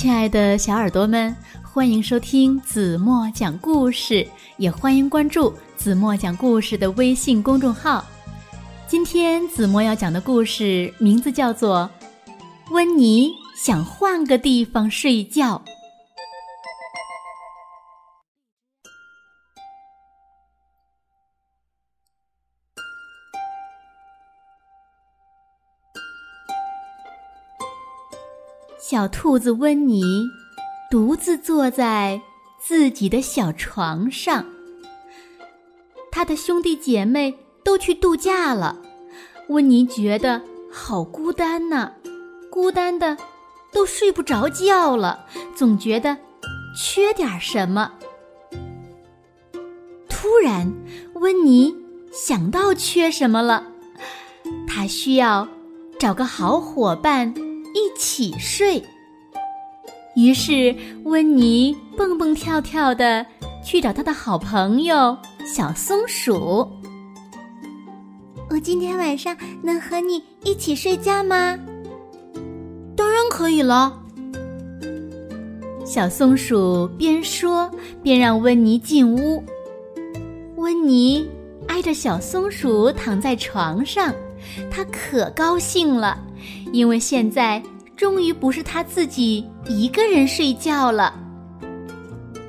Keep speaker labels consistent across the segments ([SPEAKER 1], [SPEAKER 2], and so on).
[SPEAKER 1] 亲爱的小耳朵们，欢迎收听子墨讲故事，也欢迎关注子墨讲故事的微信公众号。今天子墨要讲的故事名字叫做《温妮想换个地方睡觉》。小兔子温妮独自坐在自己的小床上，他的兄弟姐妹都去度假了，温妮觉得好孤单呐，孤单的都睡不着觉了，总觉得缺点什么。突然，温妮想到缺什么了，他需要找个好伙伴。一起睡。于是，温妮蹦蹦跳跳的去找他的好朋友小松鼠。
[SPEAKER 2] 我今天晚上能和你一起睡觉吗？
[SPEAKER 1] 当然可以了。小松鼠边说边让温妮进屋。温妮挨着小松鼠躺在床上，她可高兴了。因为现在终于不是他自己一个人睡觉了。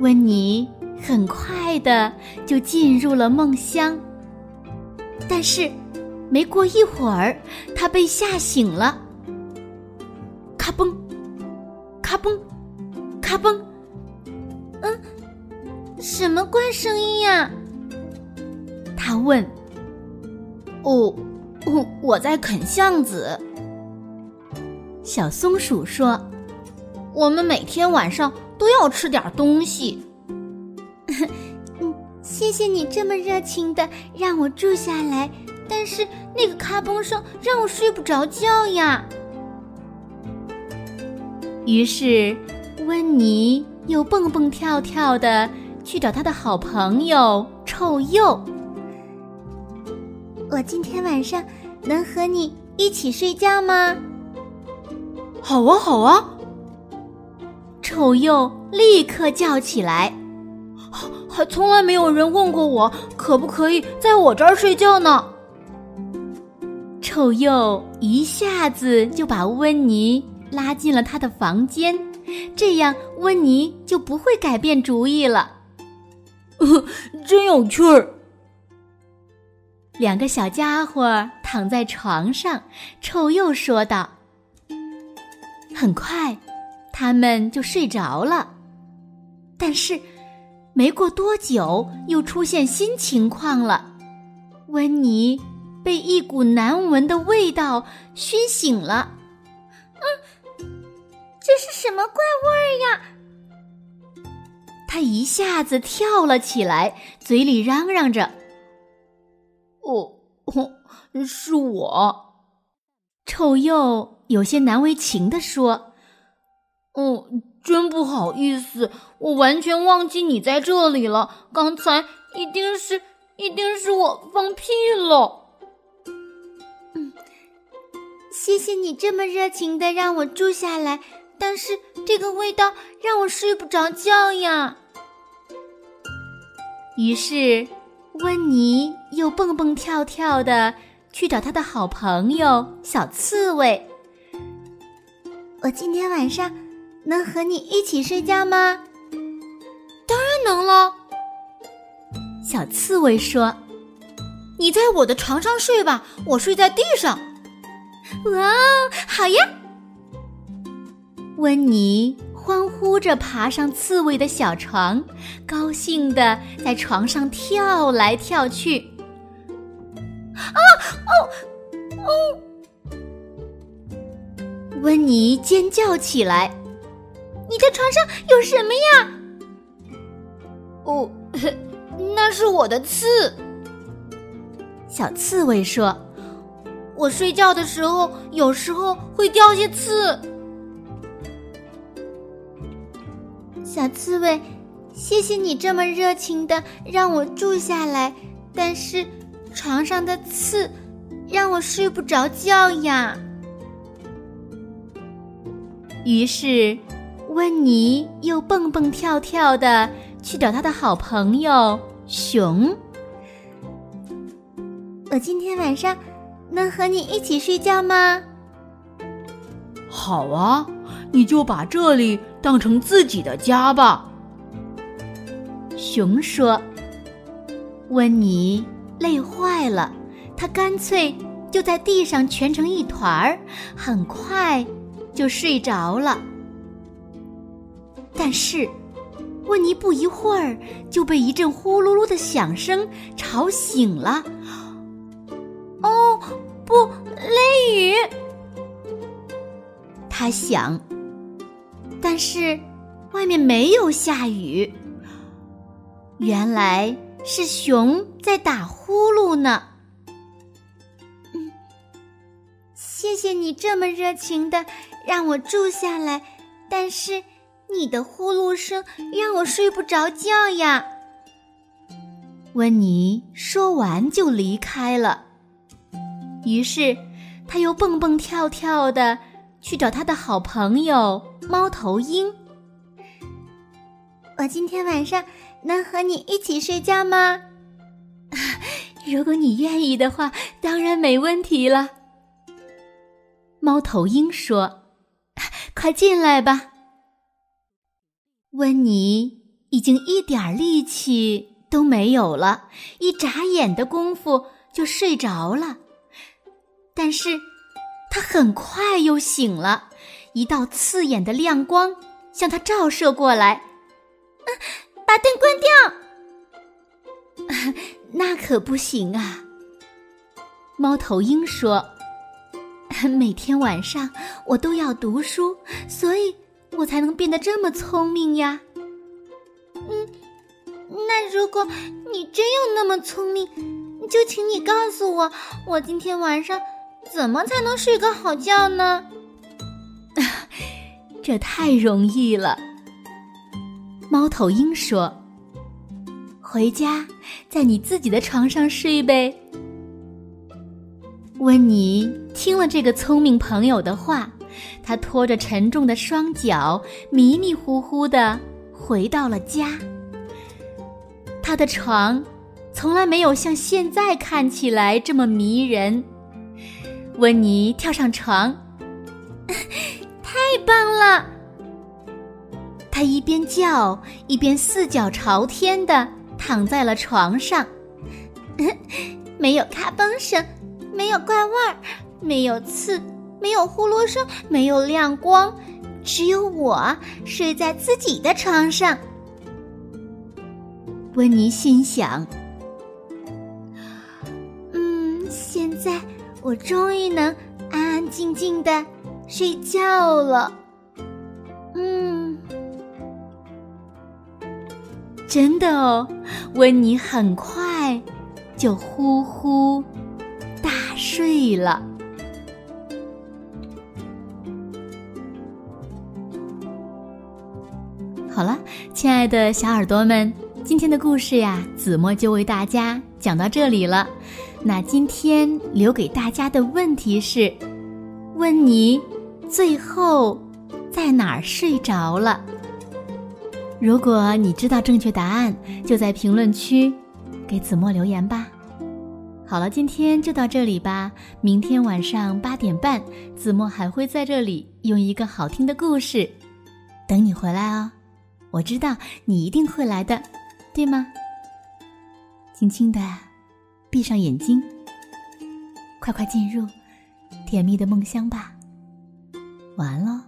[SPEAKER 1] 温妮很快的就进入了梦乡，但是没过一会儿，他被吓醒了。咔嘣，咔嘣，咔嘣，
[SPEAKER 2] 嗯，什么怪声音呀？
[SPEAKER 1] 他问。哦，哦，我在啃橡子。小松鼠说：“我们每天晚上都要吃点东西。”
[SPEAKER 2] 嗯，谢谢你这么热情的让我住下来，但是那个咔嘣声让我睡不着觉呀。
[SPEAKER 1] 于是，温妮又蹦蹦跳跳的去找他的好朋友臭鼬。
[SPEAKER 2] 我今天晚上能和你一起睡觉吗？
[SPEAKER 1] 好啊，好啊！臭鼬立刻叫起来，还从来没有人问过我可不可以在我这儿睡觉呢。臭鼬一下子就把温妮拉进了他的房间，这样温妮就不会改变主意了。真有趣儿！两个小家伙躺在床上，臭鼬说道。很快，他们就睡着了。但是，没过多久，又出现新情况了。温妮被一股难闻的味道熏醒了。
[SPEAKER 2] 嗯，这是什么怪味儿呀？
[SPEAKER 1] 他一下子跳了起来，嘴里嚷嚷着：“哦，是我，臭鼬。”有些难为情地说：“哦，真不好意思，我完全忘记你在这里了。刚才一定是，一定是我放屁了。”
[SPEAKER 2] 嗯，谢谢你这么热情的让我住下来，但是这个味道让我睡不着觉呀。
[SPEAKER 1] 于是，温妮又蹦蹦跳跳的去找他的好朋友小刺猬。
[SPEAKER 2] 我今天晚上能和你一起睡觉吗？
[SPEAKER 1] 当然能了。小刺猬说：“你在我的床上睡吧，我睡在地上。”
[SPEAKER 2] 哇，好呀！
[SPEAKER 1] 温妮欢呼着爬上刺猬的小床，高兴的在床上跳来跳去。
[SPEAKER 2] 哦哦！
[SPEAKER 1] 温妮尖叫起来：“
[SPEAKER 2] 你的床上有什么呀？”“
[SPEAKER 1] 哦，那是我的刺。”小刺猬说：“我睡觉的时候，有时候会掉些刺。”
[SPEAKER 2] 小刺猬，谢谢你这么热情的让我住下来，但是床上的刺让我睡不着觉呀。
[SPEAKER 1] 于是，温妮又蹦蹦跳跳的去找他的好朋友熊。
[SPEAKER 2] 我今天晚上能和你一起睡觉吗？
[SPEAKER 3] 好啊，你就把这里当成自己的家吧。
[SPEAKER 1] 熊说：“温妮累坏了，他干脆就在地上蜷成一团儿，很快就睡着了。但是，温妮不一会儿就被一阵呼噜噜的响声吵醒了。
[SPEAKER 2] 哦，不，雷雨！
[SPEAKER 1] 他想，但是外面没有下雨。”原来是熊在打呼噜呢。
[SPEAKER 2] 谢谢你这么热情的让我住下来，但是你的呼噜声让我睡不着觉呀。
[SPEAKER 1] 温妮说完就离开了。于是，他又蹦蹦跳跳的去找他的好朋友猫头鹰。
[SPEAKER 2] 我今天晚上。能和你一起睡觉吗？
[SPEAKER 1] 如果你愿意的话，当然没问题了。猫头鹰说：“快进来吧。”温妮已经一点力气都没有了，一眨眼的功夫就睡着了。但是，他很快又醒了，一道刺眼的亮光向他照射过来。
[SPEAKER 2] 把灯关
[SPEAKER 1] 掉，那可不行啊！猫头鹰说：“每天晚上我都要读书，所以我才能变得这么聪明呀。”
[SPEAKER 2] 嗯，那如果你真有那么聪明，就请你告诉我，我今天晚上怎么才能睡个好觉呢？
[SPEAKER 1] 这太容易了。猫头鹰说：“回家，在你自己的床上睡呗。”温妮听了这个聪明朋友的话，他拖着沉重的双脚，迷迷糊糊的回到了家。他的床从来没有像现在看起来这么迷人。温妮跳上床，
[SPEAKER 2] 太棒了！
[SPEAKER 1] 他一边叫，一边四脚朝天的躺在了床上，
[SPEAKER 2] 没有咔嘣声，没有怪味儿，没有刺，没有呼噜声，没有亮光，只有我睡在自己的床上。
[SPEAKER 1] 温妮心想：“
[SPEAKER 2] 嗯，现在我终于能安安静静的睡觉了。”
[SPEAKER 1] 嗯真的哦，温妮很快就呼呼睡了。好了，亲爱的小耳朵们，今天的故事呀，子墨就为大家讲到这里了。那今天留给大家的问题是：温妮最后在哪儿睡着了？如果你知道正确答案，就在评论区给子墨留言吧。好了，今天就到这里吧。明天晚上八点半，子墨还会在这里用一个好听的故事等你回来哦。我知道你一定会来的，对吗？轻轻的闭上眼睛，快快进入甜蜜的梦乡吧。晚安喽。